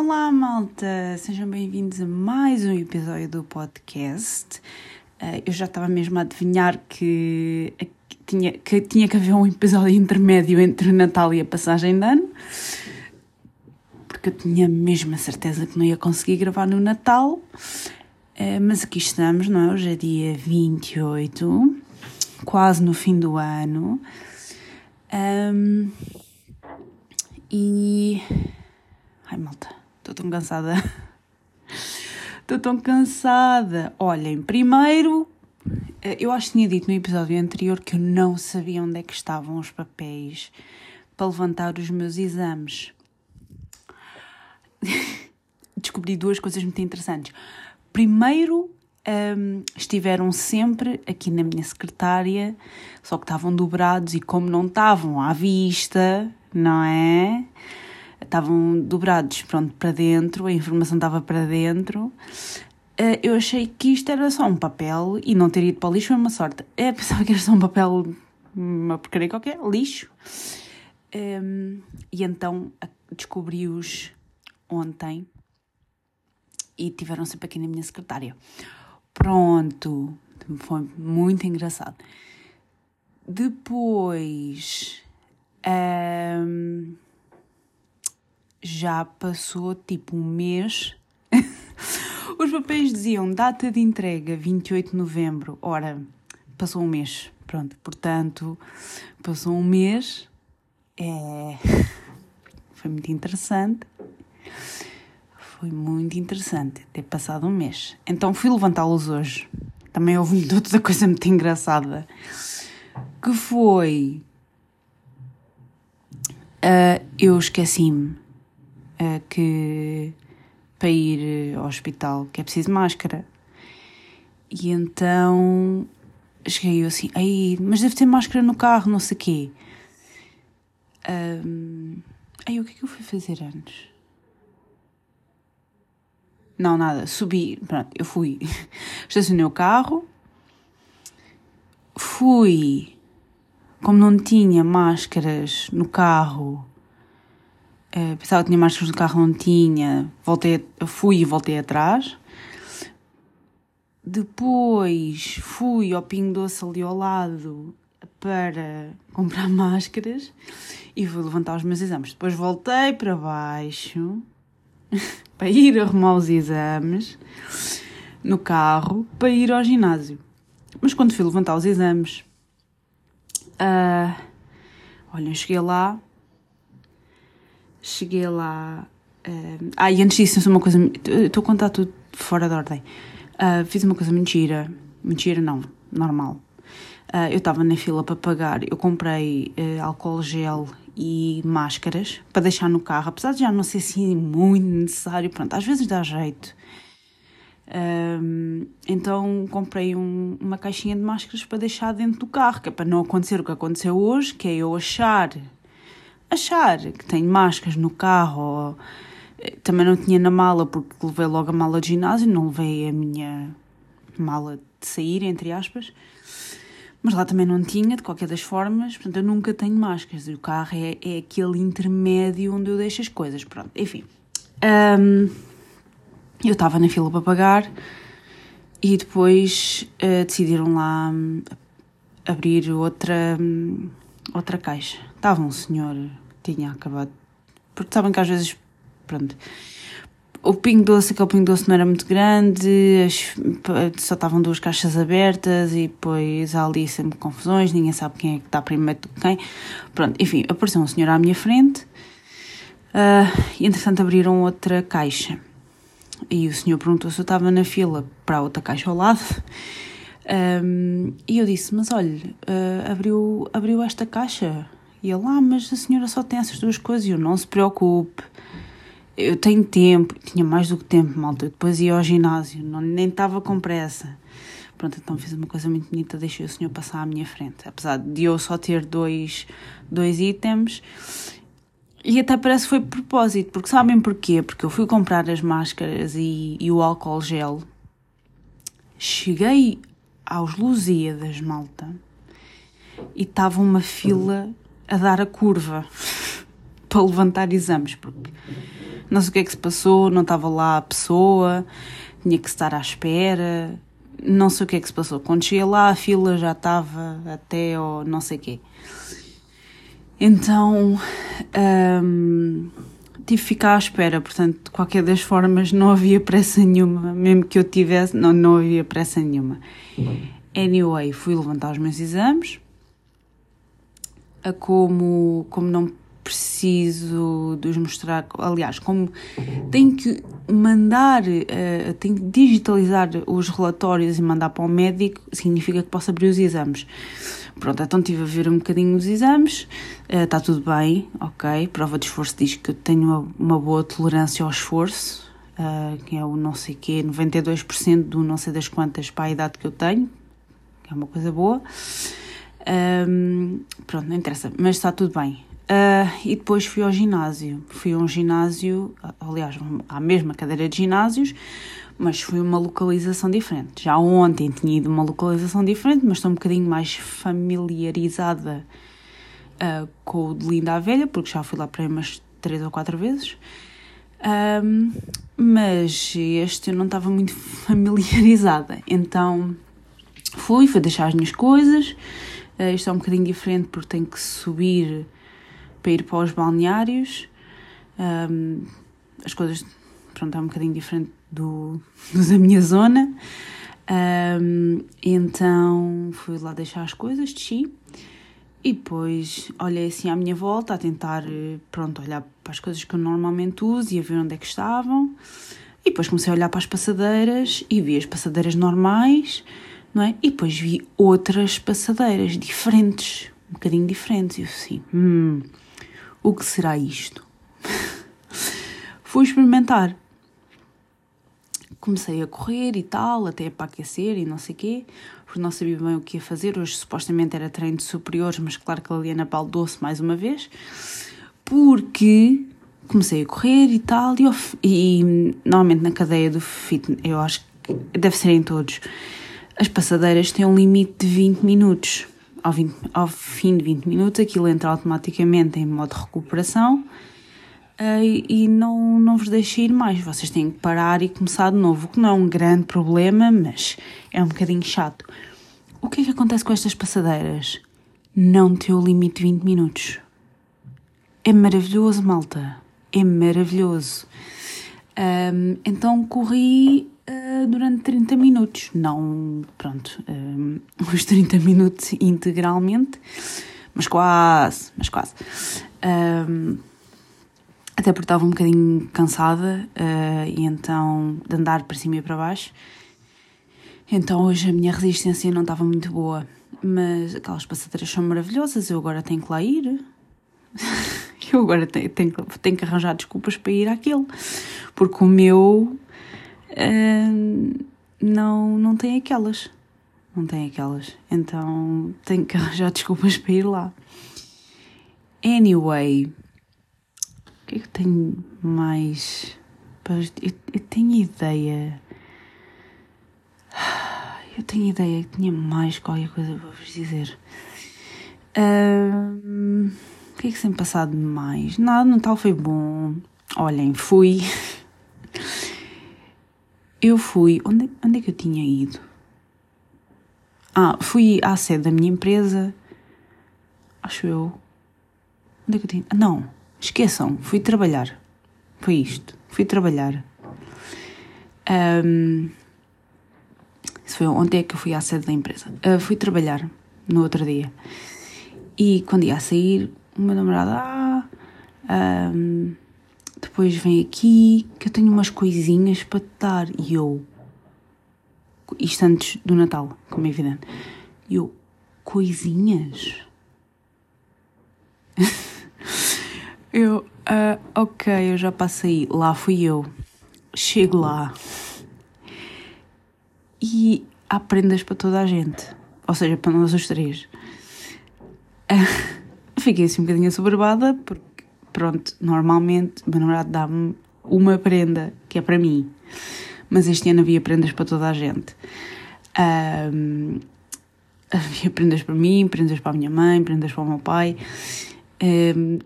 Olá, malta! Sejam bem-vindos a mais um episódio do podcast. Uh, eu já estava mesmo a adivinhar que, tinha, que tinha que haver um episódio intermédio entre o Natal e a passagem de ano, porque eu tinha mesmo a certeza que não ia conseguir gravar no Natal. Uh, mas aqui estamos, não é? Hoje é dia 28, quase no fim do ano. Um, e. Ai, malta, estou tão cansada. Estou tão cansada. Olhem, primeiro, eh, eu acho que tinha dito no episódio anterior que eu não sabia onde é que estavam os papéis para levantar os meus exames. Descobri duas coisas muito interessantes. Primeiro, um, estiveram sempre aqui na minha secretária, só que estavam dobrados e como não estavam à vista, não é? Estavam dobrados, pronto, para dentro, a informação estava para dentro. Uh, eu achei que isto era só um papel e não ter ido para o lixo é uma sorte. Eu pensava que era só um papel, uma porcaria qualquer, lixo. Um, e então descobri-os ontem e tiveram sempre aqui na minha secretária. Pronto, foi muito engraçado. Depois um, já passou tipo um mês. Os papéis diziam data de entrega 28 de novembro. Ora, passou um mês. Pronto, portanto, passou um mês. É... Foi muito interessante. Foi muito interessante ter passado um mês. Então fui levantá-los hoje. Também houve outra coisa muito engraçada. Que foi. Uh, eu esqueci-me uh, que para ir ao hospital que é preciso máscara. E então cheguei eu assim, aí, mas deve ter máscara no carro, não sei o quê. Um, aí o que é que eu fui fazer antes? Não, nada. Subi, pronto, eu fui. Estacionei o carro. Fui. Como não tinha máscaras no carro, uh, pensava que tinha máscaras no carro, não tinha. Voltei, fui e voltei atrás. Depois fui ao Pingo Doce ali ao lado para comprar máscaras e fui levantar os meus exames. Depois voltei para baixo para ir arrumar os exames no carro para ir ao ginásio. Mas quando fui levantar os exames, uh, olha, cheguei lá, cheguei lá. Uh, ah, e antes disso, uma coisa. Estou a contar tudo fora de ordem. Uh, fiz uma coisa mentira. Mentira, não, normal. Uh, eu estava na fila para pagar, eu comprei álcool gel e máscaras para deixar no carro, apesar de já não ser assim muito necessário, pronto, às vezes dá jeito. Um, então comprei um, uma caixinha de máscaras para deixar dentro do carro, que é para não acontecer o que aconteceu hoje, que é eu achar, achar que tenho máscaras no carro, eh, também não tinha na mala porque levei logo a mala de ginásio, não levei a minha mala de sair, entre aspas. Mas lá também não tinha, de qualquer das formas, portanto eu nunca tenho máscaras. O carro é, é aquele intermédio onde eu deixo as coisas. Pronto, enfim. Um, eu estava na fila para pagar e depois uh, decidiram lá um, abrir outra, um, outra caixa. Estava um senhor que tinha acabado. Porque sabem que às vezes, pronto, o pingo doce, aquele pingo doce não era muito grande, as, só estavam duas caixas abertas e depois há ali sempre confusões, ninguém sabe quem é que está primeiro do que quem. Pronto, enfim, apareceu um senhor à minha frente uh, e entretanto abriram outra caixa. E o senhor perguntou se eu estava na fila para a outra caixa ao lado. Um, e eu disse: Mas olha, uh, abriu, abriu esta caixa. E ele: Ah, mas a senhora só tem essas duas coisas. E eu: Não se preocupe eu tenho tempo, tinha mais do que tempo, malta. Eu depois ia ao ginásio, não, nem estava com pressa. Pronto, então fiz uma coisa muito bonita, deixei o senhor passar à minha frente. Apesar de eu só ter dois, dois itens. E até parece que foi de propósito, porque sabem porquê? Porque eu fui comprar as máscaras e, e o álcool gel. Cheguei aos Lusíadas, malta, e estava uma fila a dar a curva para levantar exames, porque não sei o que é que se passou, não estava lá a pessoa, tinha que estar à espera, não sei o que é que se passou. Quando cheguei lá, a fila já estava até ou não sei o quê. Então, hum, tive que ficar à espera, portanto, de qualquer das formas, não havia pressa nenhuma, mesmo que eu tivesse, não, não havia pressa nenhuma. Anyway, fui levantar os meus exames, como, como não preciso de os mostrar, aliás, como tenho que mandar, uh, tenho que digitalizar os relatórios e mandar para o médico, significa que posso abrir os exames. Pronto, então estive a ver um bocadinho os exames, uh, está tudo bem, ok. Prova de esforço diz que eu tenho uma, uma boa tolerância ao esforço, uh, que é o não sei quê, 92% do não sei das quantas para a idade que eu tenho, que é uma coisa boa. Um, pronto, não interessa, mas está tudo bem. Uh, e depois fui ao ginásio. Fui a um ginásio, aliás, à mesma cadeira de ginásios, mas foi uma localização diferente. Já ontem tinha ido uma localização diferente, mas estou um bocadinho mais familiarizada uh, com o de Linda a Velha, porque já fui lá para aí umas três ou quatro vezes. Um, mas este eu não estava muito familiarizada, então fui, fui deixar as minhas coisas. Uh, isto é um bocadinho diferente porque tenho que subir para ir para os balneários. Um, as coisas, pronto, é um bocadinho diferente do, da minha zona. Um, então fui lá deixar as coisas, desci e depois olhei assim à minha volta a tentar, pronto, olhar para as coisas que eu normalmente uso e a ver onde é que estavam. E depois comecei a olhar para as passadeiras e vi as passadeiras normais, não é? E depois vi outras passadeiras diferentes, um bocadinho diferentes. E eu assim, hum, o que será isto? Fui experimentar. Comecei a correr e tal, até para aquecer e não sei o quê, porque não sabia bem o que ia fazer. Hoje supostamente era treino de superiores, mas claro que a Liliana baldou-se mais uma vez, porque comecei a correr e tal, e, e normalmente na cadeia do fitness, eu acho que deve ser em todos, as passadeiras têm um limite de 20 minutos ao, 20, ao fim de 20 minutos aquilo entra automaticamente em modo recuperação uh, e não, não vos deixa ir mais. Vocês têm que parar e começar de novo, o que não é um grande problema, mas é um bocadinho chato. O que é que acontece com estas passadeiras? Não tem o limite de 20 minutos. É maravilhoso, malta. É maravilhoso. Um, então corri uh, durante 30 minutos. Não, pronto, uh, os 30 minutos integralmente, mas quase, mas quase. Uh, até porque estava um bocadinho cansada e então de andar para cima e para baixo. Então hoje a minha resistência não estava muito boa. Mas aquelas passadeiras são maravilhosas, eu agora tenho que lá ir. eu agora tenho, tenho, tenho que arranjar desculpas para ir àquele. Porque o meu uh, não, não tem aquelas. Não tem aquelas. Então tenho que arranjar desculpas para ir lá. Anyway, o que é que tenho mais? Eu, eu tenho ideia. Eu tenho ideia que tinha mais qualquer coisa para vos dizer. Uh, o que é que tem passado mais? Nada, Natal foi bom. Olhem, fui. Eu fui. Onde, onde é que eu tinha ido? Ah, fui à sede da minha empresa. Acho eu. Onde é que eu tinha. Não, esqueçam, fui trabalhar. Foi isto. Fui trabalhar. Um, isso foi ontem é que eu fui à sede da empresa. Uh, fui trabalhar no outro dia. E quando ia a sair, o meu namorado. Ah, um, depois vem aqui que eu tenho umas coisinhas para te dar. E eu. Isto antes do Natal, como é evidente. E eu. Coisinhas? eu. Uh, ok, eu já passei. Lá fui eu. Chego lá. E há prendas para toda a gente. Ou seja, para nós os três. Fiquei assim um bocadinho assoberbada porque pronto, normalmente o meu namorado dá-me uma prenda que é para mim, mas este ano havia prendas para toda a gente. Um, havia prendas para mim, prendas para a minha mãe, prendas para o meu pai. Um,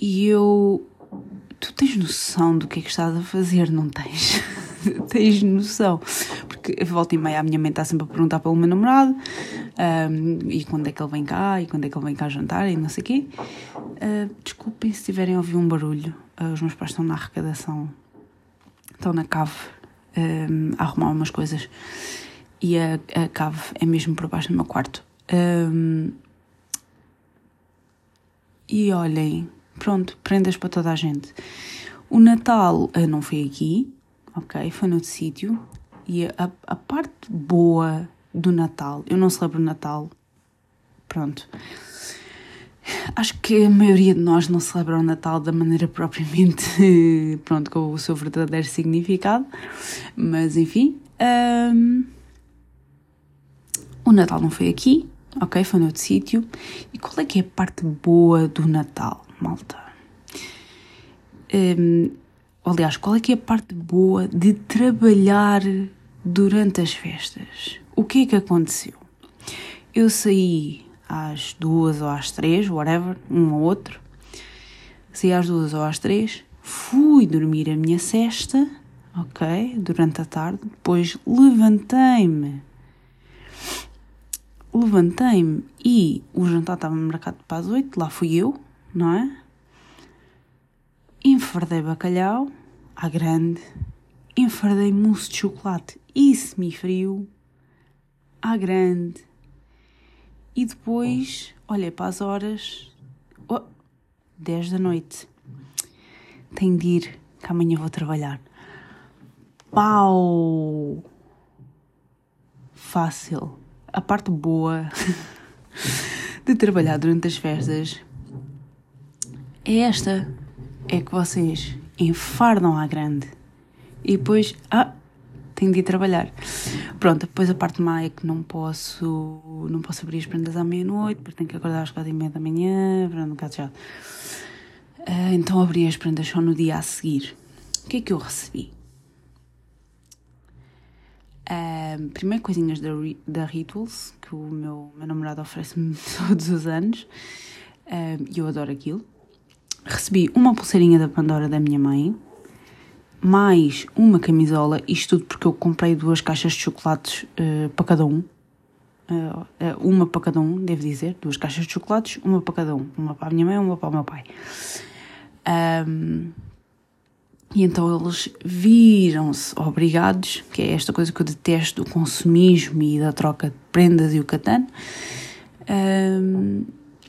e eu tu tens noção do que é que estás a fazer, não tens? tens noção? Porque volta e meia a minha mãe está sempre a perguntar pelo meu namorado um, e quando é que ele vem cá e quando é que ele vem cá jantar e não sei o quê. Uh, desculpem se tiverem a ouvir um barulho, uh, os meus pais estão na arrecadação, estão na cave um, a arrumar umas coisas e a, a cave é mesmo por baixo do meu quarto. Um, e olhem, pronto, prendas para toda a gente. O Natal uh, não foi aqui, ok? Foi noutro sítio. E a, a parte boa do Natal, eu não celebro Natal, pronto. Acho que a maioria de nós não celebra o Natal da maneira propriamente, pronto, com o seu verdadeiro significado, mas enfim. Um, o Natal não foi aqui, ok? Foi noutro sítio. E qual é que é a parte boa do Natal, malta? Um, aliás, qual é que é a parte boa de trabalhar durante as festas? O que é que aconteceu? Eu saí às duas ou às três, whatever, um ou outro. Saí às duas ou às três, fui dormir a minha cesta, ok? Durante a tarde, depois levantei-me levantei-me e o jantar estava marcado para as oito, lá fui eu, não é? Enfardei bacalhau, à grande, enfardei mousse de chocolate e semifrio, à grande, e depois olhei para as horas, oh, 10 da noite, tenho de ir, que amanhã vou trabalhar. Pau! Fácil a parte boa de trabalhar durante as festas é esta: é que vocês enfardam à grande e depois, ah, tenho de ir trabalhar. Pronto, depois a parte má é que não posso, não posso abrir as prendas à meia-noite, porque tenho que acordar às quatro e meia da manhã, pronto, um bocado chato. Uh, então abri as prendas só no dia a seguir. O que é que eu recebi? Um, primeiro, coisinhas da, da Rituals, que o meu, meu namorado oferece-me todos os anos, e um, eu adoro aquilo. Recebi uma pulseirinha da Pandora da minha mãe, mais uma camisola, isto tudo porque eu comprei duas caixas de chocolates uh, para cada um. Uh, uma para cada um, devo dizer, duas caixas de chocolates, uma para cada um, uma para a minha mãe, uma para o meu pai. Um, e então eles viram-se obrigados, que é esta coisa que eu detesto do consumismo e da troca de prendas e o catano, um,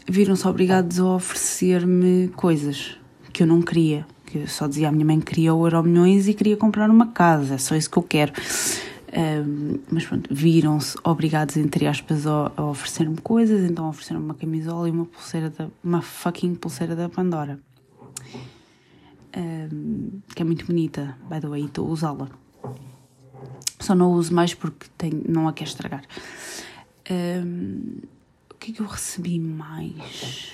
viram-se obrigados a oferecer-me coisas que eu não queria. Que eu só dizia à minha mãe que queria o Euro Milhões e queria comprar uma casa, é só isso que eu quero. Um, mas pronto, viram-se obrigados, entre aspas, a, a oferecer-me coisas, então ofereceram-me uma camisola e uma pulseira, da, uma fucking pulseira da Pandora um, que é muito bonita, by the way, estou a usá-la. Só não uso mais porque tenho, não a quero estragar. Um, que é que eu recebi mais?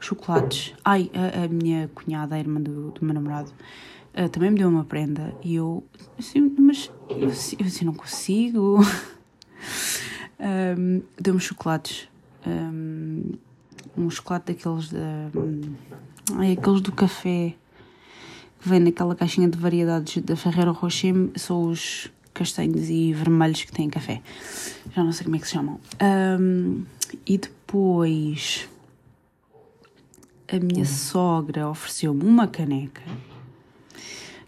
Chocolates. Ai, a, a minha cunhada, a irmã do, do meu namorado, uh, também me deu uma prenda e eu, assim, mas eu, eu assim não consigo. um, Deu-me chocolates. Um, um chocolate daqueles da. É aqueles do café que vem naquela caixinha de variedades da Ferreira Rocher, são os castanhos e vermelhos que têm café. Já não sei como é que se chamam. Um, e depois a minha sogra ofereceu-me uma caneca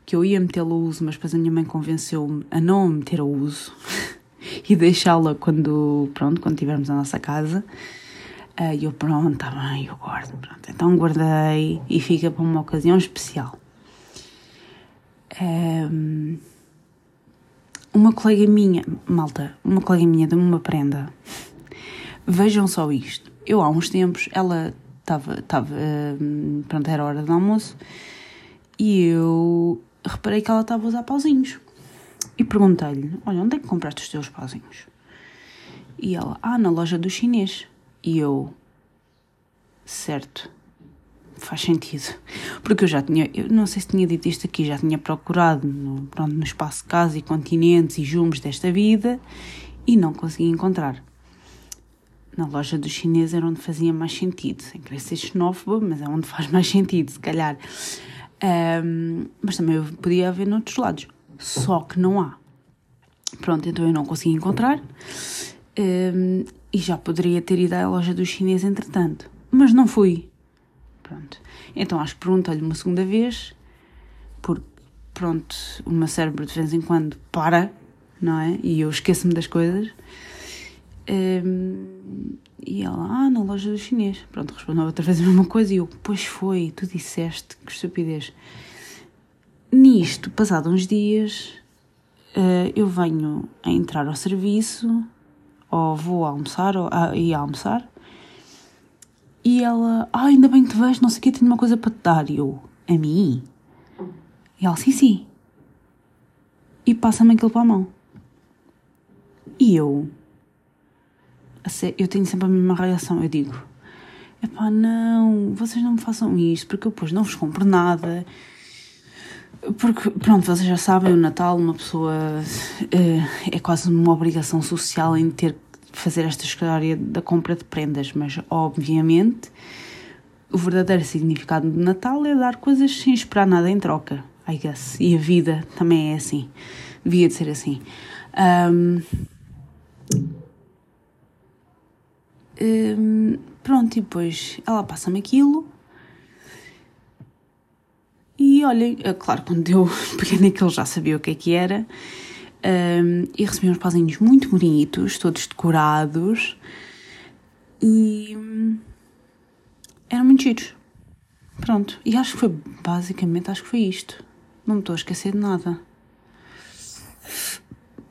que eu ia metê-la a uso, mas depois a minha mãe convenceu-me a não meter a uso e deixá-la quando, pronto, quando tivermos a nossa casa. E uh, eu, pronto, está bem, eu guardo. Pronto. Então guardei e fica para uma ocasião especial. Um, uma colega minha, malta, uma colega minha deu-me uma prenda. Vejam só isto. Eu há uns tempos, ela estava, estava, pronto, era hora do almoço e eu reparei que ela estava a usar pauzinhos. E perguntei-lhe: Olha, onde é que compraste os teus pauzinhos? E ela: Ah, na loja do chinês. E eu, certo, faz sentido. Porque eu já tinha, eu não sei se tinha dito isto aqui, já tinha procurado no, pronto, no espaço casa e continentes e jumos desta vida e não consegui encontrar. na loja do chinês era onde fazia mais sentido, sem querer ser xenófobo, mas é onde faz mais sentido, se calhar. Um, mas também eu podia haver noutros lados, só que não há. Pronto, então eu não consegui encontrar um, e já poderia ter ido à loja do chinês entretanto, mas não fui. Pronto, então acho que perguntei-lhe uma segunda vez, porque pronto, o meu cérebro de vez em quando para, não é? E eu esqueço-me das coisas. Um, e ela, ah, na loja do chinês. Pronto, respondeu outra vez a mesma coisa e eu, pois foi, tu disseste, que estupidez. Nisto, passado uns dias, uh, eu venho a entrar ao serviço, ou vou almoçar, ou a, ir almoçar, e ela, ah, ainda bem que te vejo, não sei o que, tenho uma coisa para te dar. E eu, a mim? E ela, sim, sim. E passa-me aquilo para a mão. E eu, eu tenho sempre a mesma reação. Eu digo: epá, não, vocês não me façam isto, porque eu depois não vos compro nada. Porque, pronto, vocês já sabem, o Natal, uma pessoa é, é quase uma obrigação social em ter fazer esta história da compra de prendas, mas obviamente o verdadeiro significado do Natal é dar coisas sem esperar nada em troca, I guess. E a vida também é assim, devia de ser assim. Um, um, pronto, e depois ela passa-me aquilo. E olha, é claro, quando eu peguei naquilo já sabia o que é que era. Um, e recebi uns pauzinhos muito bonitos, todos decorados. E eram muito giros. Pronto. E acho que foi, basicamente, acho que foi isto. Não me estou a esquecer de nada.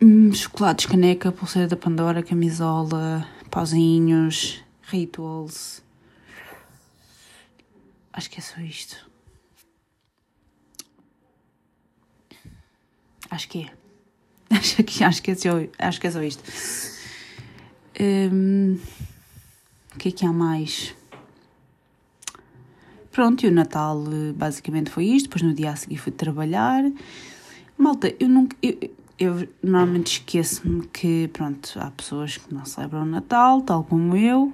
Hum, chocolates, caneca, pulseira da Pandora, camisola, pauzinhos, rituals. Acho que é só isto. Acho que é. Acho que, acho que, é, só, acho que é só isto. Um, o que é que há mais? Pronto, e o Natal basicamente foi isto. Depois no dia a seguir fui trabalhar. Malta, eu nunca. Eu, eu normalmente esqueço-me que, pronto, há pessoas que não celebram o Natal, tal como eu,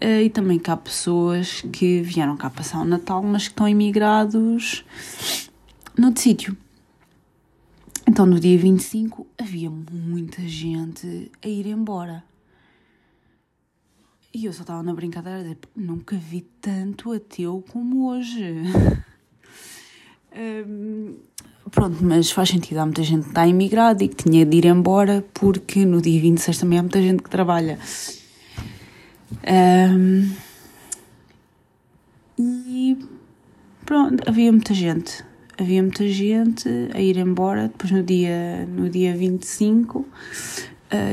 eh, e também que há pessoas que vieram cá passar o Natal, mas que estão imigrados noutro sítio. Então, no dia 25, havia muita gente a ir embora. E eu só estava na brincadeira a dizer: nunca vi tanto ateu como hoje. um, Pronto, mas faz sentido. Há muita gente que está imigrada e que tinha de ir embora porque no dia 26 também há muita gente que trabalha. Um, e pronto, havia muita gente. Havia muita gente a ir embora. Depois no dia, no dia 25, uh,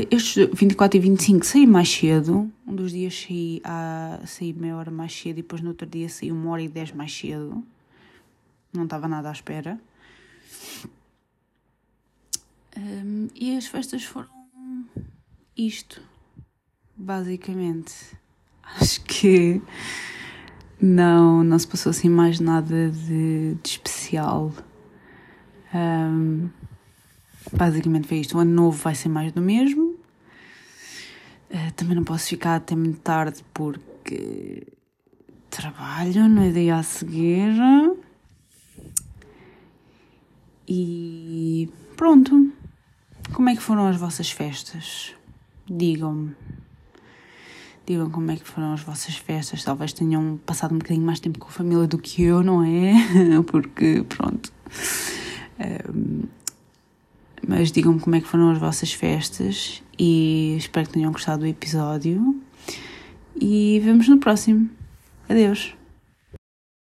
estes 24 e 25 saí mais cedo. Um dos dias saí, a, saí meia hora mais cedo e depois no outro dia saí uma hora e dez mais cedo. Não estava nada à espera. Um, e as festas foram isto, basicamente. Acho que não, não se passou assim mais nada de, de especial. Um, basicamente foi isto. O ano novo vai ser mais do mesmo. Uh, também não posso ficar até muito tarde porque trabalho no dia a seguir. E pronto. Como é que foram as vossas festas? Digam-me. Digam como é que foram as vossas festas. Talvez tenham passado um bocadinho mais tempo com a família do que eu, não é? Porque, pronto. Um, mas digam-me como é que foram as vossas festas e espero que tenham gostado do episódio. E vemos no próximo. Adeus.